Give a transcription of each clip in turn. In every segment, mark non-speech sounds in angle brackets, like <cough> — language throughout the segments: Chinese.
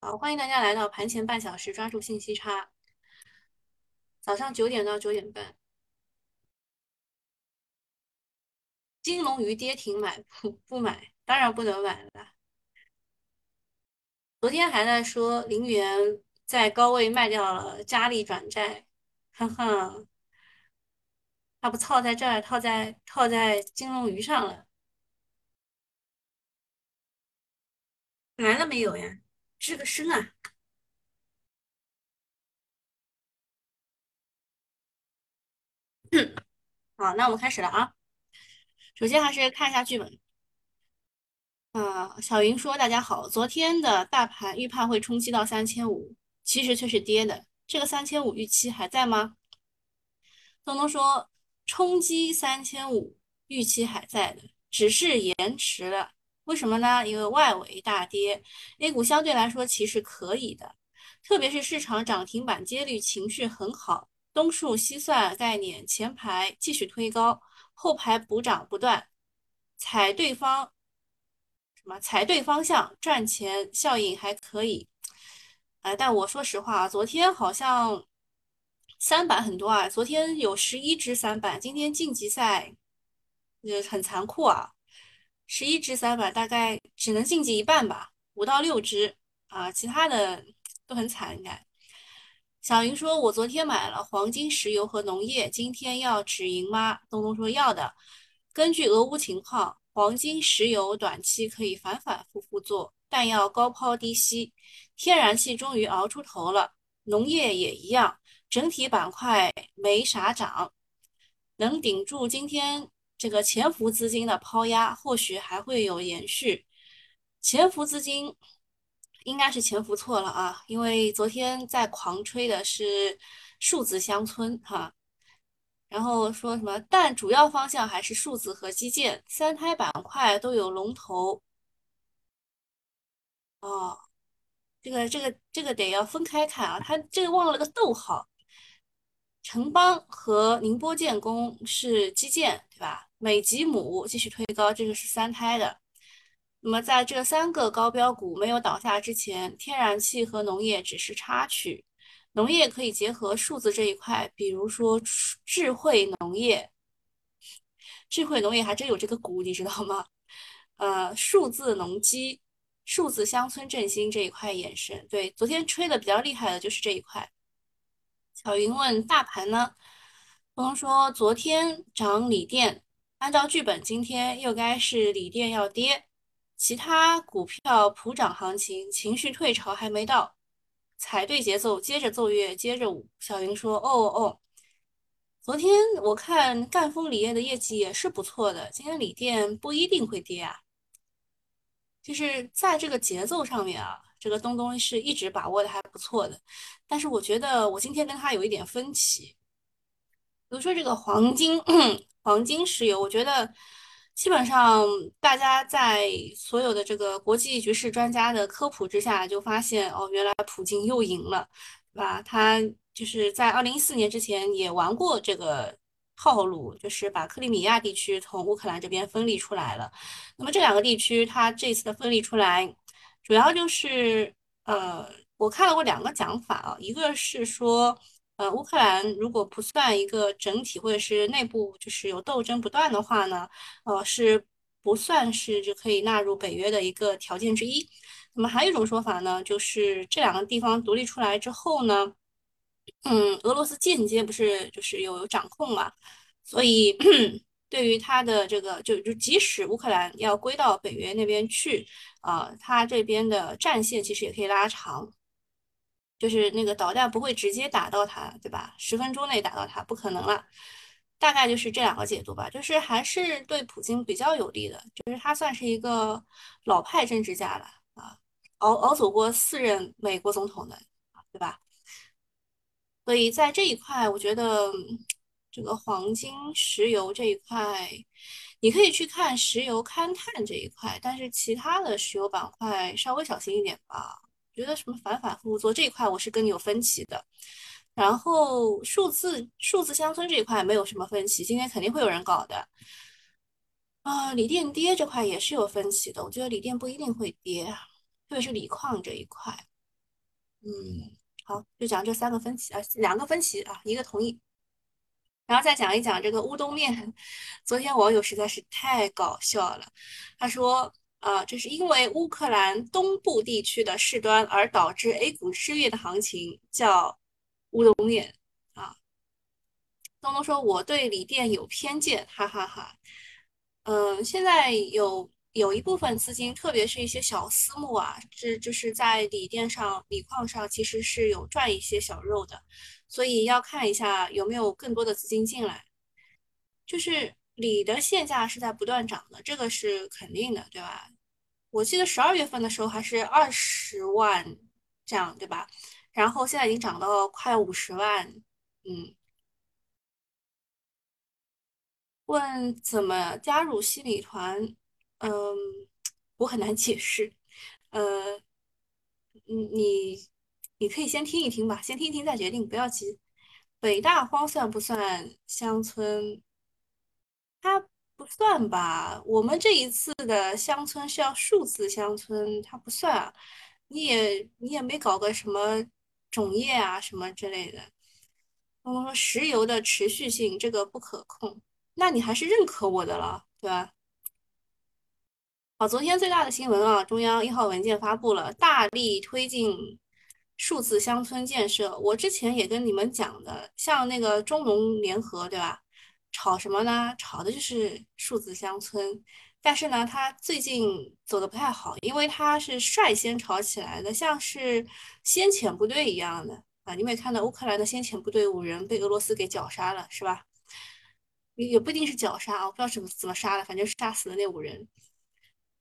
好，欢迎大家来到盘前半小时，抓住信息差。早上九点到九点半，金龙鱼跌停买不不买？当然不能买了。昨天还在说林园在高位卖掉了嘉丽转债，哈哈，他不套在这儿，套在套在金龙鱼上了。来了没有呀？吱个声啊！好，那我们开始了啊。首先还是看一下剧本。呃，小云说：“大家好，昨天的大盘预判会冲击到三千五，其实却是跌的。这个三千五预期还在吗？”东东说：“冲击三千五预期还在的，只是延迟了。为什么呢？因为外围大跌，A 股相对来说其实可以的，特别是市场涨停板接率情绪很好。”东数西算概念，前排继续推高，后排补涨不断，踩对方什么踩对方向，赚钱效应还可以。呃，但我说实话，昨天好像三板很多啊，昨天有十一只三板，今天晋级赛呃很残酷啊，十一只三板大概只能晋级一半吧，五到六只啊，其他的都很惨应该。小云说：“我昨天买了黄金、石油和农业，今天要止盈吗？”东东说：“要的。根据俄乌情况，黄金、石油短期可以反反复复做，但要高抛低吸。天然气终于熬出头了，农业也一样，整体板块没啥涨，能顶住今天这个潜伏资金的抛压，或许还会有延续。潜伏资金。”应该是潜伏错了啊，因为昨天在狂吹的是数字乡村哈，然后说什么，但主要方向还是数字和基建，三胎板块都有龙头。哦，这个这个这个得要分开看啊，他这个忘了个逗号。城邦和宁波建工是基建对吧？美吉姆继续推高，这个是三胎的。那么，在这三个高标股没有倒下之前，天然气和农业只是插曲。农业可以结合数字这一块，比如说智慧农业。智慧农业还真有这个股，你知道吗？呃，数字农机、数字乡村振兴这一块延伸。对，昨天吹的比较厉害的就是这一块。小云问大盘呢？峰说昨天涨锂电，按照剧本，今天又该是锂电要跌。其他股票普涨行情，情绪退潮还没到，踩对节奏，接着奏乐，接着舞。小云说：“哦哦，昨天我看赣锋锂业的业绩也是不错的，今天锂电不一定会跌啊。就是在这个节奏上面啊，这个东东是一直把握的还不错的。但是我觉得我今天跟他有一点分歧，比如说这个黄金、黄金、石油，我觉得。”基本上，大家在所有的这个国际局势专家的科普之下，就发现哦，原来普京又赢了，对吧？他就是在二零一四年之前也玩过这个套路，就是把克里米亚地区从乌克兰这边分离出来了。那么这两个地区，他这次的分离出来，主要就是呃，我看到过两个讲法啊，一个是说。呃，乌克兰如果不算一个整体，或者是内部就是有斗争不断的话呢，呃，是不算是就可以纳入北约的一个条件之一。那么还有一种说法呢，就是这两个地方独立出来之后呢，嗯，俄罗斯间接不是就是有掌控嘛，所以 <clears throat> 对于他的这个就就即使乌克兰要归到北约那边去，啊，他这边的战线其实也可以拉长。就是那个导弹不会直接打到他，对吧？十分钟内打到他不可能了，大概就是这两个解读吧。就是还是对普京比较有利的，就是他算是一个老派政治家了啊，熬熬走过四任美国总统的，对吧？所以在这一块，我觉得这个黄金、石油这一块，你可以去看石油勘探这一块，但是其他的石油板块稍微小心一点吧。觉得什么反反复复做这一块，我是跟你有分歧的。然后数字数字乡村这一块没有什么分歧，今天肯定会有人搞的。啊，锂电跌这块也是有分歧的，我觉得锂电不一定会跌，特别是锂矿这一块。嗯，好，就讲这三个分歧啊，两个分歧啊，一个同意。然后再讲一讲这个乌冬面，<laughs> 昨天网友实在是太搞笑了，他说，啊，这是因为乌克兰东部地区的事端而导致 A 股失月的行情，叫乌冬面啊。东东说我对锂电有偏见，哈哈哈。嗯，现在有有一部分资金，特别是一些小私募啊，这就是在锂电上、锂矿上，其实是有赚一些小肉的。所以要看一下有没有更多的资金进来，就是锂的现价是在不断涨的，这个是肯定的，对吧？我记得十二月份的时候还是二十万这样，对吧？然后现在已经涨到快五十万，嗯。问怎么加入新米团？嗯，我很难解释。呃，嗯，你你可以先听一听吧，先听一听再决定，不要急。北大荒算不算乡村？它不算吧？我们这一次的乡村是要数字乡村，它不算啊。你也你也没搞个什么种业啊什么之类的。我们说石油的持续性这个不可控，那你还是认可我的了，对吧？好，昨天最大的新闻啊，中央一号文件发布了，大力推进数字乡村建设。我之前也跟你们讲的，像那个中农联合，对吧？炒什么呢？炒的就是数字乡村。但是呢，它最近走的不太好，因为它是率先炒起来的，像是先遣部队一样的啊。你没看到乌克兰的先遣部队五人被俄罗斯给绞杀了，是吧？也不一定是绞杀啊，我不知道怎么怎么杀的，反正杀死了那五人。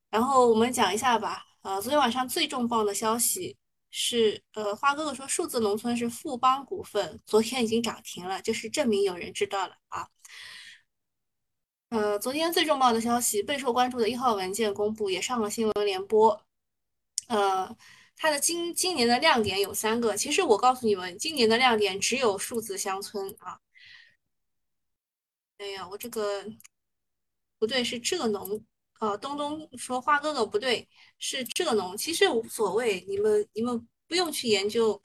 然后我们讲一下吧，呃，昨天晚上最重磅的消息是，呃，花哥哥说数字农村是富邦股份，昨天已经涨停了，就是证明有人知道了啊。呃，昨天最重磅的消息，备受关注的一号文件公布，也上了新闻联播。呃，它的今今年的亮点有三个，其实我告诉你们，今年的亮点只有数字乡村啊。哎呀，我这个不对，是浙农。呃，东东说花哥哥不对，是浙农，其实无所谓，你们你们不用去研究，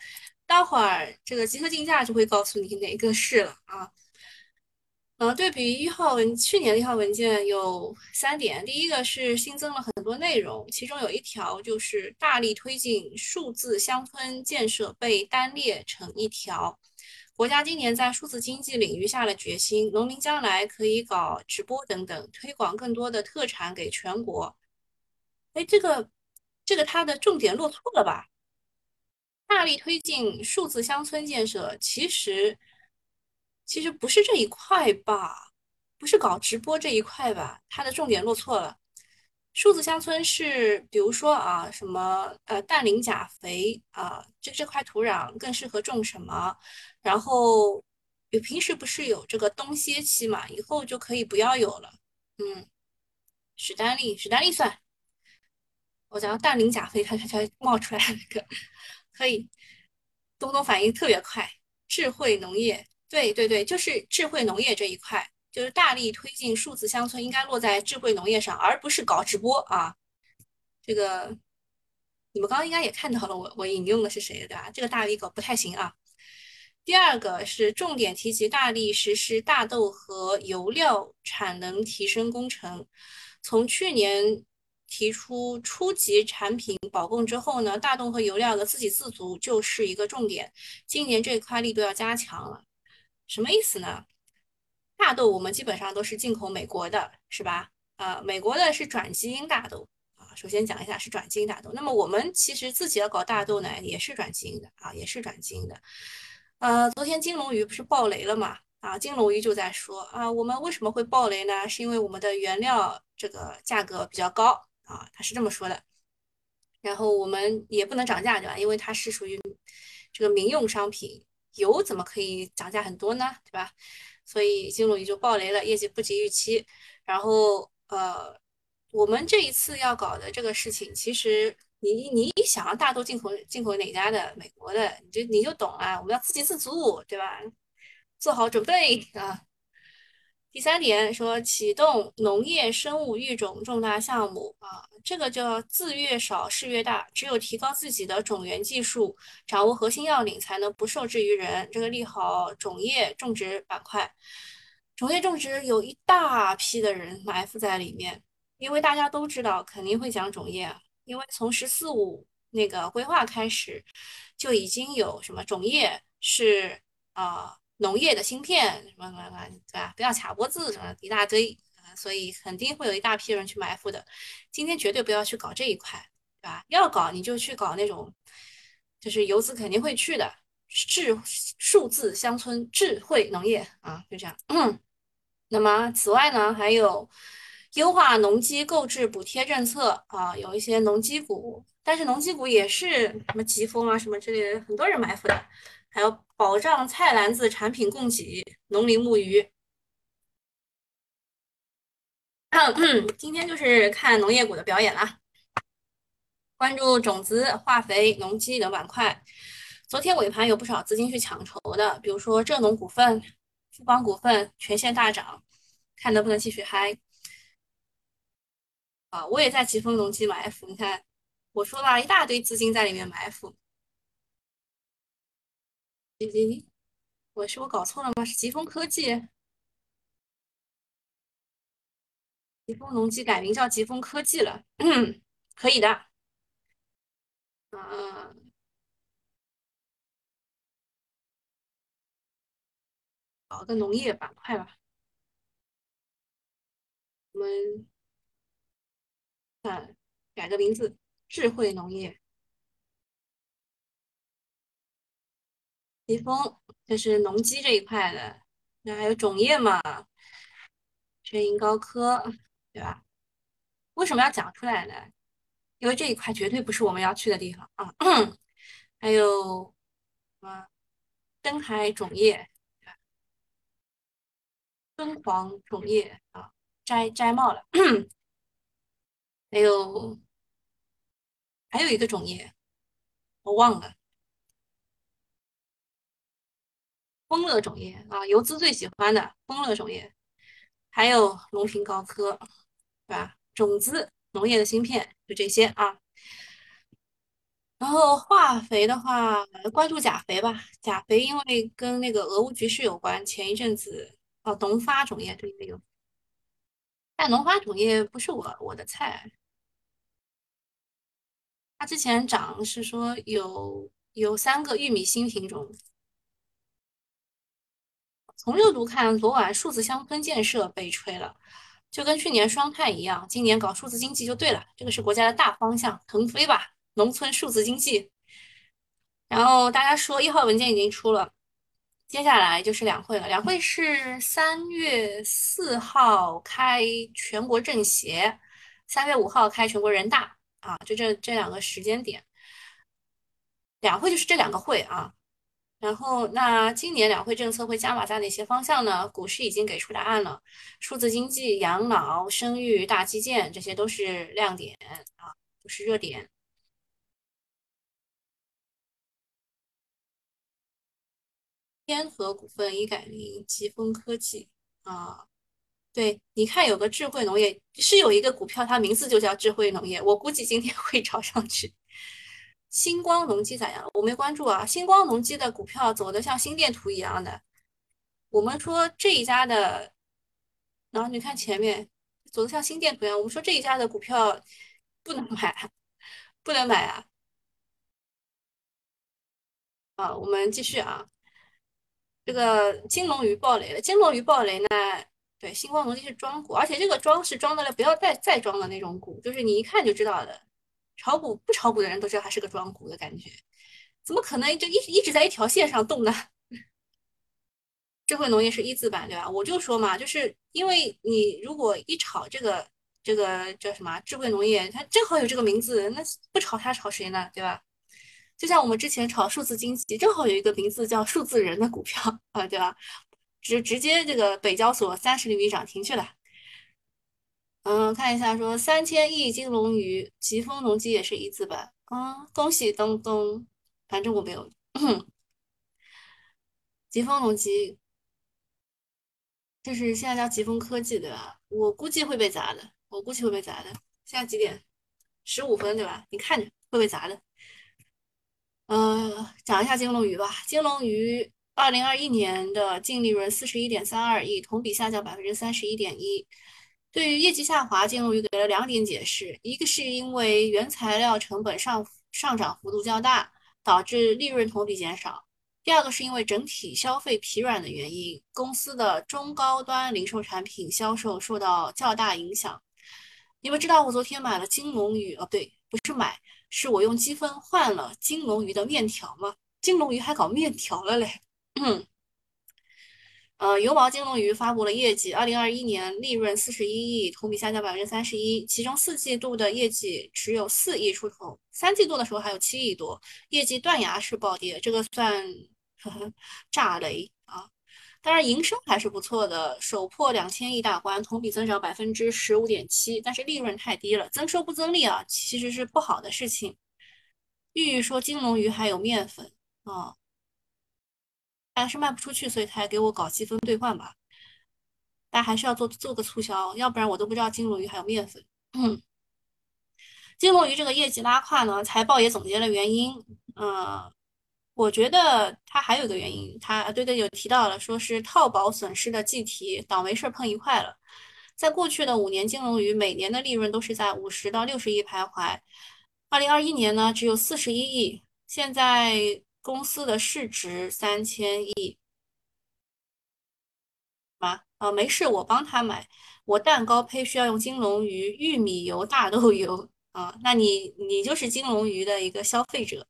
待会儿这个集合竞价就会告诉你哪个是了啊。呃，对比一号文去年的一号文件有三点，第一个是新增了很多内容，其中有一条就是大力推进数字乡村建设被单列成一条。国家今年在数字经济领域下了决心，农民将来可以搞直播等等，推广更多的特产给全国。哎，这个这个它的重点落错了吧？大力推进数字乡村建设，其实其实不是这一块吧？不是搞直播这一块吧？它的重点落错了。数字乡村是，比如说啊，什么呃氮磷钾肥啊，这这块土壤更适合种什么？然后有平时不是有这个冬歇期嘛，以后就可以不要有了。嗯，史丹利，史丹利算，我讲氮磷钾肥，它它它冒出来那个，可以。东东反应特别快，智慧农业，对对对，就是智慧农业这一块。就是大力推进数字乡村，应该落在智慧农业上，而不是搞直播啊。这个你们刚刚应该也看到了，我我引用的是谁的，对吧？这个大力搞不太行啊。第二个是重点提及大力实施大豆和油料产能提升工程。从去年提出初级产品保供之后呢，大豆和油料的自给自足就是一个重点。今年这一块力度要加强了，什么意思呢？大豆我们基本上都是进口美国的，是吧？呃，美国的是转基因大豆啊。首先讲一下是转基因大豆。那么我们其实自己要搞大豆呢，也是转基因的啊，也是转基因的。呃，昨天金龙鱼不是爆雷了嘛？啊，金龙鱼就在说啊，我们为什么会爆雷呢？是因为我们的原料这个价格比较高啊，他是这么说的。然后我们也不能涨价对吧？因为它是属于这个民用商品，油怎么可以涨价很多呢？对吧？所以金龙鱼就爆雷了，业绩不及预期。然后呃，我们这一次要搞的这个事情，其实你你一想大豆进口进口哪家的？美国的，你就你就懂了。我们要自给自足，对吧？做好准备啊。第三点说启动农业生物育种重大项目啊，这个叫字越少事越大，只有提高自己的种源技术，掌握核心要领，才能不受制于人。这个利好种业种植板块，种业种植有一大批的人埋伏在里面，因为大家都知道肯定会讲种业，因为从“十四五”那个规划开始，就已经有什么种业是啊。农业的芯片什么什么什么，对吧？不要卡脖子什么一大堆，所以肯定会有一大批人去埋伏的。今天绝对不要去搞这一块，对吧？要搞你就去搞那种，就是游资肯定会去的智数字乡村智慧农业啊，就这样。<clears throat> 那么此外呢，还有优化农机购置补贴政策啊，有一些农机股，但是农机股也是什么疾风啊什么之类的，很多人埋伏的。还有保障菜篮子产品供给，农林牧渔。今天就是看农业股的表演啦，关注种子、化肥、农机等板块。昨天尾盘有不少资金去抢筹的，比如说浙农股份、富邦股份全线大涨，看能不能继续嗨。啊，我也在疾风农机埋伏，你看我说了一大堆资金在里面埋伏。我是我搞错了吗？是疾风科技，疾风农机改名叫疾风科技了，可以的。嗯，搞个农业板块吧。我们看改个名字，智慧农业。疾风就是农机这一块的，那还有种业嘛，全银高科，对吧？为什么要讲出来呢？因为这一块绝对不是我们要去的地方啊。还有什么深海种业，对吧？敦煌种业啊，摘摘帽了。还有还有一个种业，我忘了。丰乐种业啊，游资最喜欢的丰乐种业，还有龙平高科，对吧？种子农业的芯片就这些啊。然后化肥的话，关注钾肥吧。钾肥因为跟那个俄乌局势有关，前一阵子哦，农发种业对没有？但农发种业不是我我的菜。它之前涨是说有有三个玉米新品种。从热度看，昨晚数字乡村建设被吹了，就跟去年双碳一样，今年搞数字经济就对了，这个是国家的大方向，腾飞吧，农村数字经济。然后大家说一号文件已经出了，接下来就是两会了，两会是三月四号开全国政协，三月五号开全国人大啊，就这这两个时间点，两会就是这两个会啊。然后，那今年两会政策会加码在哪些方向呢？股市已经给出答案了，数字经济、养老、生育、大基建，这些都是亮点啊，都是热点。天和股份已改名疾风科技啊，对，你看有个智慧农业，是有一个股票，它名字就叫智慧农业，我估计今天会炒上去。星光农机咋样？我没关注啊。星光农机的股票走的像心电图一样的。我们说这一家的，然后你看前面走的像心电图一样。我们说这一家的股票不能买，<laughs> 不能买啊。啊，我们继续啊。这个金龙鱼暴雷了，金龙鱼暴雷呢？对，星光农机是庄股，而且这个庄是庄的了，不要再再庄的那种股，就是你一看就知道的。炒股不炒股的人都知道它是个庄股的感觉，怎么可能就一一直在一条线上动呢？智慧农业是一字板对吧？我就说嘛，就是因为你如果一炒这个这个叫什么智慧农业，它正好有这个名字，那不炒它炒谁呢？对吧？就像我们之前炒数字经济，正好有一个名字叫数字人的股票啊，对吧？直直接这个北交所三十厘米涨停去了。嗯，看一下，说三千亿金龙鱼，疾风农机也是一字板。啊，恭喜东东，反正我没有。疾风农机这是现在叫疾风科技对吧？我估计会被砸的，我估计会被砸的。现在几点？十五分对吧？你看着会被砸的。呃，讲一下金龙鱼吧。金龙鱼二零二一年的净利润四十一点三二亿，同比下降百分之三十一点一。对于业绩下滑，金龙鱼给了两点解释：一个是因为原材料成本上上涨幅度较大，导致利润同比减少；第二个是因为整体消费疲软的原因，公司的中高端零售产品销售受到较大影响。你们知道我昨天买了金龙鱼？哦，对，不是买。是我用积分换了金龙鱼的面条吗？金龙鱼还搞面条了嘞。嗯，<coughs> 呃，油毛金龙鱼发布了业绩，二零二一年利润四十一亿，同比下降百分之三十一，其中四季度的业绩只有四亿出头，三季度的时候还有七亿多，业绩断崖式暴跌，这个算呵 <laughs> 呵炸雷啊！当然营收还是不错的，首破两千亿大关，同比增长百分之十五点七，但是利润太低了，增收不增利啊，其实是不好的事情。玉玉说金龙鱼还有面粉啊，还是卖不出去，所以才给我搞积分兑换吧。但还是要做做个促销，要不然我都不知道金龙鱼还有面粉。嗯，金龙鱼这个业绩拉胯呢，财报也总结了原因，嗯。我觉得它还有一个原因，它对对有提到了，说是套保损失的计提，倒霉事儿碰一块了。在过去的五年，金龙鱼每年的利润都是在五十到六十亿徘徊。二零二一年呢，只有四十一亿。现在公司的市值三千亿。啊啊，没事，我帮他买。我蛋糕胚需要用金龙鱼玉米油、大豆油啊。那你你就是金龙鱼的一个消费者。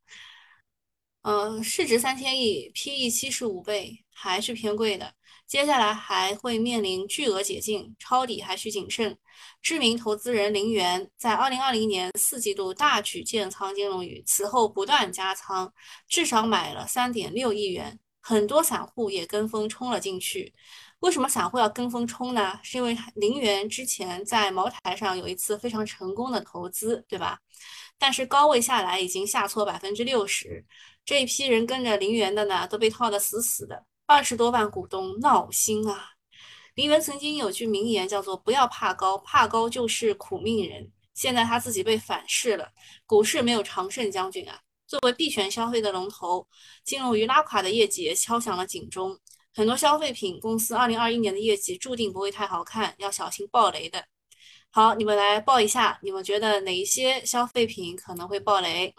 嗯，市值三千亿，PE 七十五倍，还是偏贵的。接下来还会面临巨额解禁，抄底还需谨慎。知名投资人林园在二零二零年四季度大举建仓金龙鱼，此后不断加仓，至少买了三点六亿元，很多散户也跟风冲了进去。为什么散户要跟风冲呢？是因为林园之前在茅台上有一次非常成功的投资，对吧？但是高位下来已经下挫百分之六十。这一批人跟着林园的呢，都被套得死死的，二十多万股东闹心啊！林园曾经有句名言叫做“不要怕高，怕高就是苦命人”。现在他自己被反噬了，股市没有常胜将军啊！作为币圈消费的龙头，金融与拉垮的业绩也敲响了警钟。很多消费品公司二零二一年的业绩注定不会太好看，要小心暴雷的。好，你们来报一下，你们觉得哪一些消费品可能会暴雷？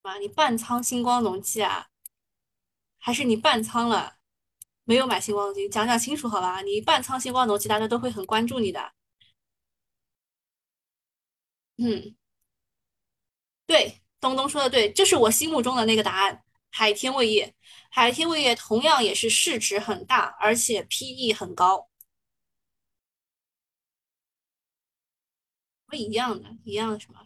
啊，你半仓星光农机啊？还是你半仓了，没有买星光金？讲讲清楚好吧？你半仓星光农机，大家都会很关注你的。嗯，对，东东说的对，这是我心目中的那个答案。海天味业，海天味业同样也是市值很大，而且 PE 很高，不一样的，一样的什么？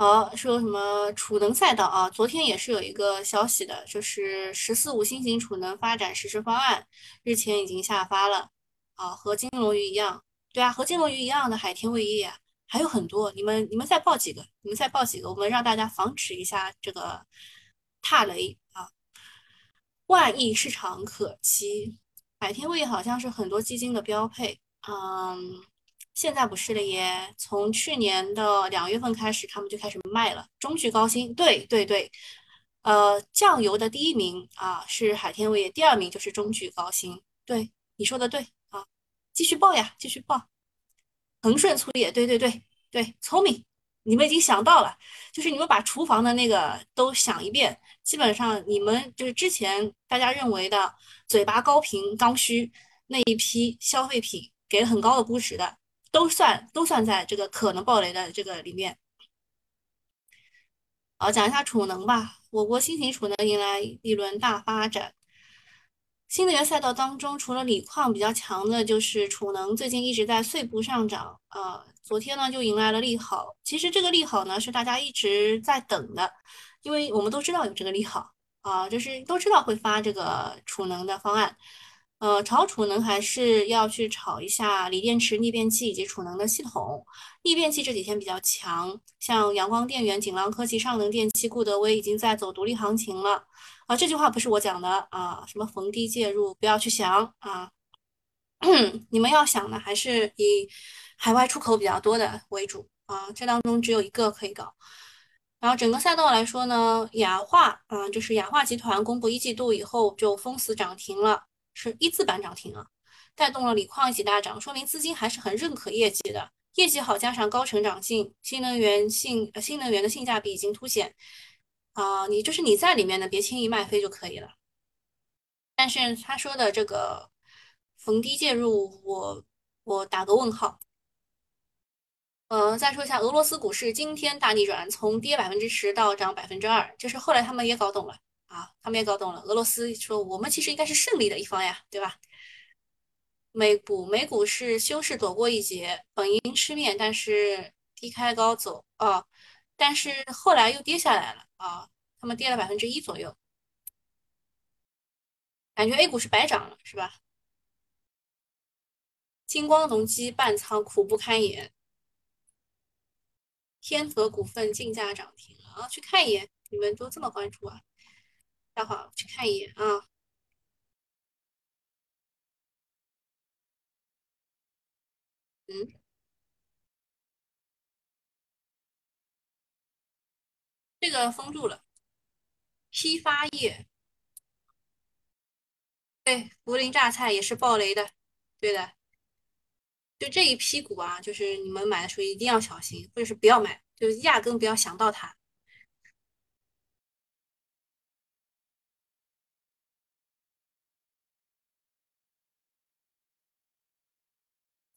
好，说什么储能赛道啊？昨天也是有一个消息的，就是“十四五”新型储能发展实施方案日前已经下发了。啊，和金龙鱼一样，对啊，和金龙鱼一样的海天味业还有很多。你们你们再报几个？你们再报几个？我们让大家防止一下这个踏雷啊！万亿市场可期，海天味业好像是很多基金的标配。嗯。现在不是了耶，从去年的两月份开始，他们就开始卖了。中炬高新，对对对，呃，酱油的第一名啊是海天味业，第二名就是中炬高新。对，你说的对啊，继续报呀，继续报。恒顺粗业，对对对对，聪明，你们已经想到了，就是你们把厨房的那个都想一遍，基本上你们就是之前大家认为的嘴巴高频刚需那一批消费品，给了很高的估值的。都算都算在这个可能暴雷的这个里面。好，讲一下储能吧。我国新型储能迎来一轮大发展。新能源赛道当中，除了锂矿比较强的，就是储能，最近一直在碎步上涨。呃，昨天呢就迎来了利好。其实这个利好呢是大家一直在等的，因为我们都知道有这个利好啊，就是都知道会发这个储能的方案。呃，炒储能还是要去炒一下锂电池、逆变器以及储能的系统。逆变器这几天比较强，像阳光电源、锦浪科技、上能电器、固德威已经在走独立行情了。啊，这句话不是我讲的啊，什么逢低介入，不要去想啊。<clears throat> 你们要想的还是以海外出口比较多的为主啊，这当中只有一个可以搞。然后整个赛道来说呢，雅化啊，就是雅化集团公布一季度以后就封死涨停了，是一字板涨停啊，带动了锂矿一起大涨，说明资金还是很认可业绩的，业绩好加上高成长性，新能源性新能源的性价比已经凸显啊，你就是你在里面呢，别轻易卖飞就可以了。但是他说的这个。逢低介入，我我打个问号。呃，再说一下俄罗斯股市今天大逆转，从跌百分之十到涨百分之二，就是后来他们也搞懂了啊，他们也搞懂了。俄罗斯说我们其实应该是胜利的一方呀，对吧？美股美股是休市躲过一劫，本应吃面，但是低开高走啊，但是后来又跌下来了啊，他们跌了百分之一左右，感觉 A 股是白涨了，是吧？金光农机半仓苦不堪言，天合股份竞价涨停了啊！去看一眼，你们都这么关注啊？待会儿去看一眼啊。嗯，这个封住了，批发业，对，涪陵榨菜也是暴雷的，对的。就这一批股啊，就是你们买的时候一定要小心，或者是不要买，就压根不要想到它。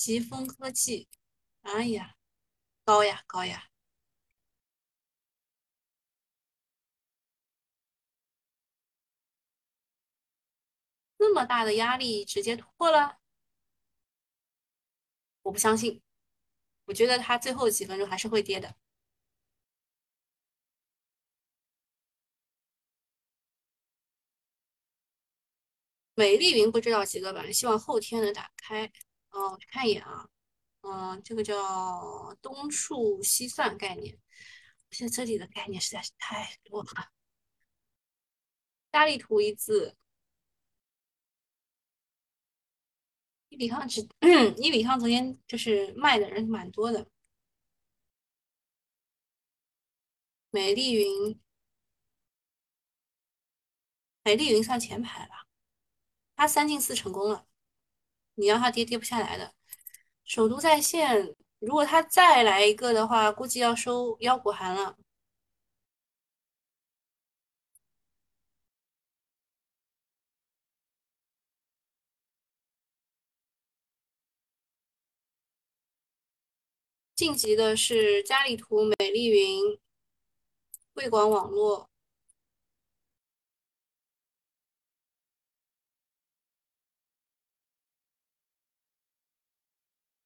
疾风科技，哎呀，高呀高呀，这么大的压力直接突破了，我不相信，我觉得它最后几分钟还是会跌的。美丽云不知道几个板，希望后天能打开。哦，我看一眼啊。嗯，这个叫东数西算概念。现在这里的概念实在是太多了。大力图一字，伊比康只，<clears throat> 伊比康昨天就是卖的人蛮多的。美丽云，美丽云算前排了，它三进四成功了。你让它跌跌不下来的。首都在线，如果它再来一个的话，估计要收腰股函了。晋级的是嘉里图、美丽云、汇广网络。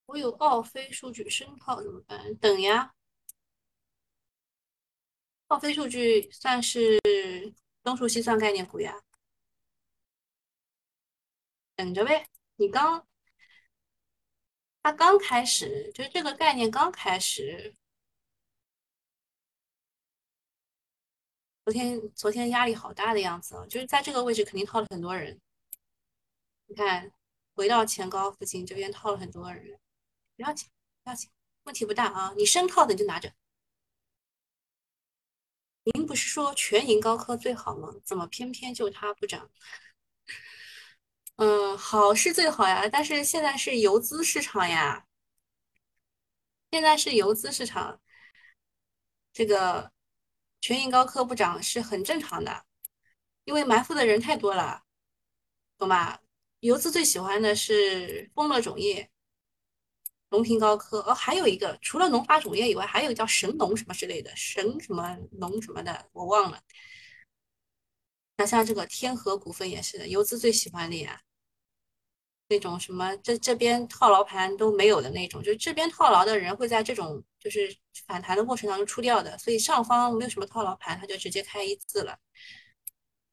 我有奥飞数据深套怎么办？等呀，奥飞数据算是东数西算概念股呀，等着呗。你刚，它刚开始，就是这个概念刚开始。昨天昨天压力好大的样子啊，就是在这个位置肯定套了很多人。你看，回到前高附近这边套了很多人。不要紧，不要紧，问题不大啊。你深套的就拿着。您不是说全银高科最好吗？怎么偏偏就它不涨？嗯，好是最好呀，但是现在是游资市场呀。现在是游资市场，这个全银高科不涨是很正常的，因为埋伏的人太多了，懂吧？游资最喜欢的是丰乐种业。龙平高科哦，还有一个除了农发种业以外，还有叫神农什么之类的，神什么农什么的，我忘了。那像这个天河股份也是的，游资最喜欢的呀。那种什么这这边套牢盘都没有的那种，就是这边套牢的人会在这种就是反弹的过程当中出掉的，所以上方没有什么套牢盘，他就直接开一字了。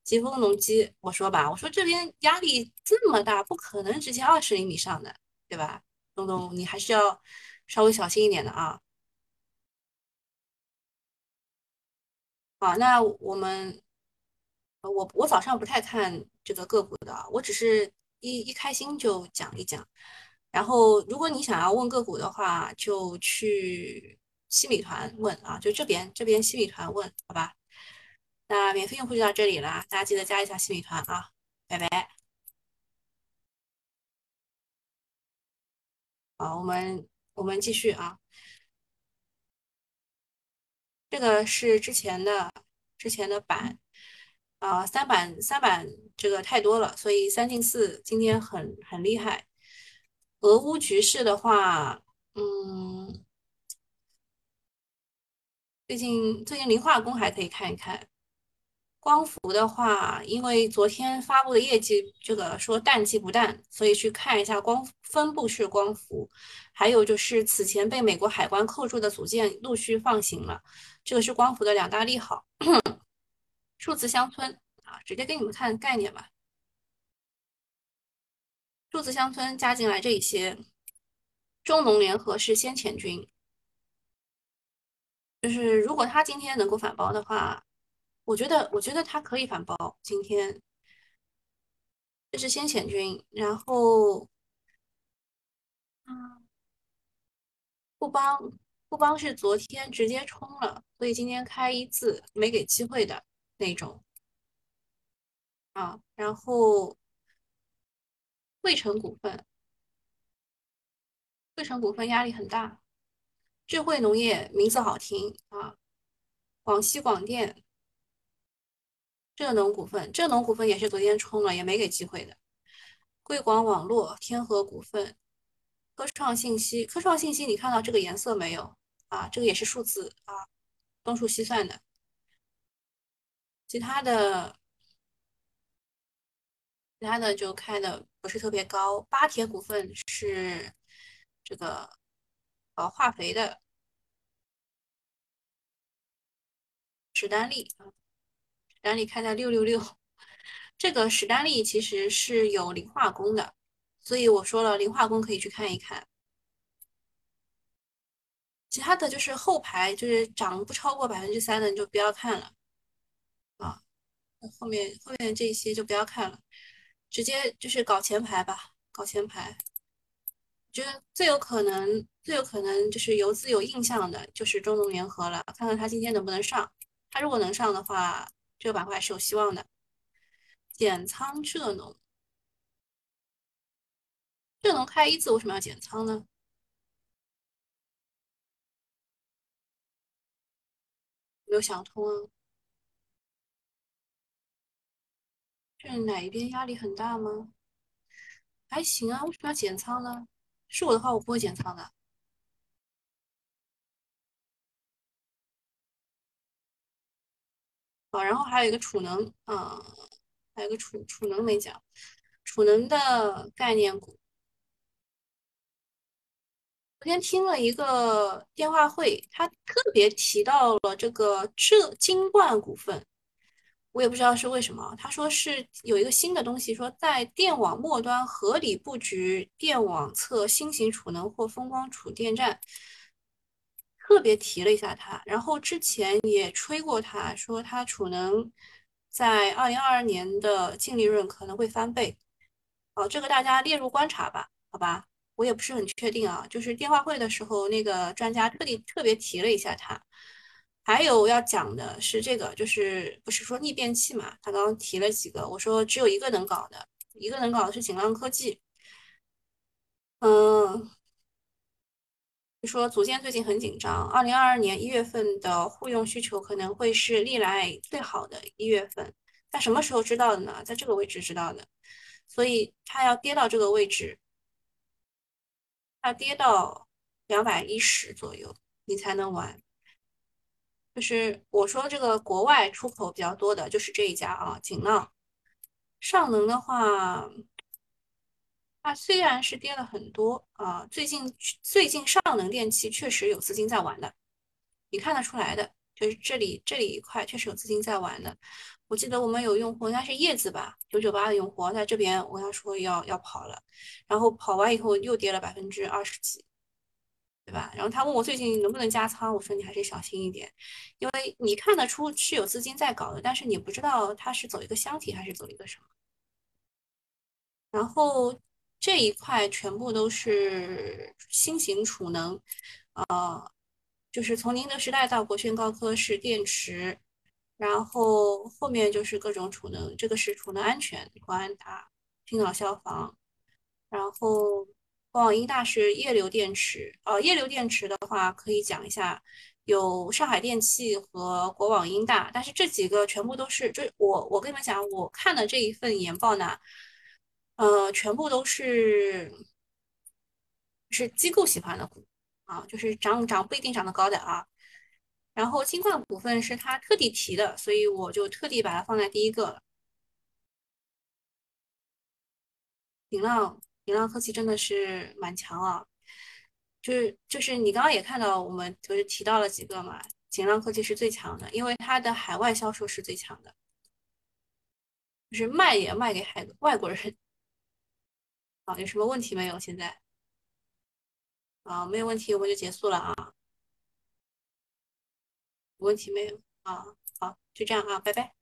疾风农机，我说吧，我说这边压力这么大，不可能直接二十厘米上的，对吧？东东，你还是要稍微小心一点的啊。好，那我们，我我早上不太看这个个股的，我只是一一开心就讲一讲。然后，如果你想要问个股的话，就去西米团问啊，就这边这边西米团问，好吧？那免费用户就到这里了，大家记得加一下西米团啊，拜拜。好，我们我们继续啊，这个是之前的之前的板啊，三板三板这个太多了，所以三进四今天很很厉害。俄乌局势的话，嗯，最近最近磷化工还可以看一看。光伏的话，因为昨天发布的业绩，这个说淡季不淡，所以去看一下光分布式光伏。还有就是此前被美国海关扣住的组件陆续放行了，这个是光伏的两大利好。<clears throat> 数字乡村啊，直接给你们看概念吧。数字乡村加进来这一些，中农联合是先遣军，就是如果他今天能够反包的话。我觉得，我觉得它可以反包。今天这是先遣军，然后，嗯，富邦，富邦是昨天直接冲了，所以今天开一字没给机会的那种啊。然后，汇成股份，汇成股份压力很大。智慧农业名字好听啊，广西广电。浙农股份，浙农股份也是昨天冲了，也没给机会的。贵广网络、天河股份、科创信息、科创信息，你看到这个颜色没有啊？这个也是数字啊，东数西算的。其他的，其他的就开的不是特别高。巴铁股份是这个搞化肥的，史丹利啊。史丹利开在六六六，这个史丹利其实是有磷化工的，所以我说了磷化工可以去看一看。其他的就是后排就是涨不超过百分之三的你就不要看了啊，后面后面这些就不要看了，直接就是搞前排吧，搞前排。觉得最有可能最有可能就是游资有印象的就是中农联合了，看看它今天能不能上，它如果能上的话。这个板块是有希望的。减仓浙农，浙农开一字为什么要减仓呢？没有想通啊？是哪一边压力很大吗？还行啊，为什么要减仓呢？是我的话，我不会减仓的。好，然后还有一个储能，啊，还有个储储能没讲，储能的概念股。昨天听了一个电话会，他特别提到了这个浙金冠股份，我也不知道是为什么。他说是有一个新的东西，说在电网末端合理布局电网侧新型储能或风光储电站。特别提了一下他，然后之前也吹过他，说他储能在二零二二年的净利润可能会翻倍，哦，这个大家列入观察吧，好吧，我也不是很确定啊，就是电话会的时候那个专家特地特别提了一下他。还有要讲的是这个，就是不是说逆变器嘛，他刚刚提了几个，我说只有一个能搞的，一个能搞的是景浪科技，嗯。说组件最近很紧张，二零二二年一月份的互用需求可能会是历来最好的一月份。在什么时候知道的呢？在这个位置知道的，所以它要跌到这个位置，它跌到两百一十左右，你才能玩。就是我说这个国外出口比较多的，就是这一家啊，锦浪。上能的话。它虽然是跌了很多啊，最近最近上能电器确实有资金在玩的，你看得出来的，就是这里这里一块确实有资金在玩的。我记得我们有用户，应该是叶子吧，九九八的用户，在这边我跟他说要要跑了，然后跑完以后又跌了百分之二十几，对吧？然后他问我最近能不能加仓，我说你还是小心一点，因为你看得出是有资金在搞的，但是你不知道它是走一个箱体还是走一个什么。然后这一块全部都是新型储能，呃，就是从宁德时代到国轩高科是电池，然后后面就是各种储能，这个是储能安全，国安达、青岛消防，然后国网英大是液流电池，呃，液流电池的话可以讲一下，有上海电气和国网英大，但是这几个全部都是，就我我跟你们讲，我看的这一份研报呢。呃，全部都是是机构喜欢的股啊，就是涨涨不一定涨得高的啊。然后金冠股份是他特地提的，所以我就特地把它放在第一个了。锦浪，锦浪科技真的是蛮强啊，就是就是你刚刚也看到，我们就是提到了几个嘛，锦浪科技是最强的，因为它的海外销售是最强的，就是卖也卖给海外国人。好，有什么问题没有？现在啊，没有问题，我们就结束了啊。问题没有啊？好，就这样啊，拜拜。